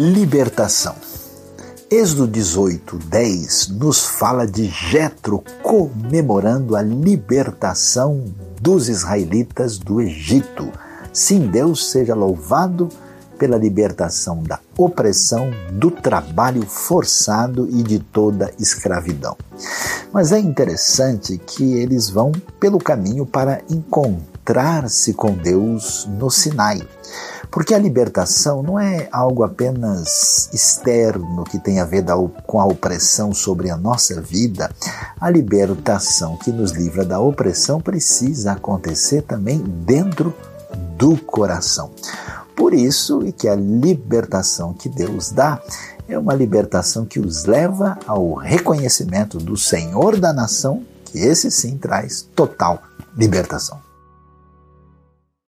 Libertação. Êxodo 18, 10 nos fala de Jetro comemorando a libertação dos israelitas do Egito. Sim, Deus seja louvado pela libertação da opressão, do trabalho forçado e de toda escravidão. Mas é interessante que eles vão pelo caminho para encontrar-se com Deus no Sinai. Porque a libertação não é algo apenas externo que tem a ver com a opressão sobre a nossa vida. A libertação que nos livra da opressão precisa acontecer também dentro do coração. Por isso, e que a libertação que Deus dá é uma libertação que os leva ao reconhecimento do Senhor da nação, que esse sim traz total libertação.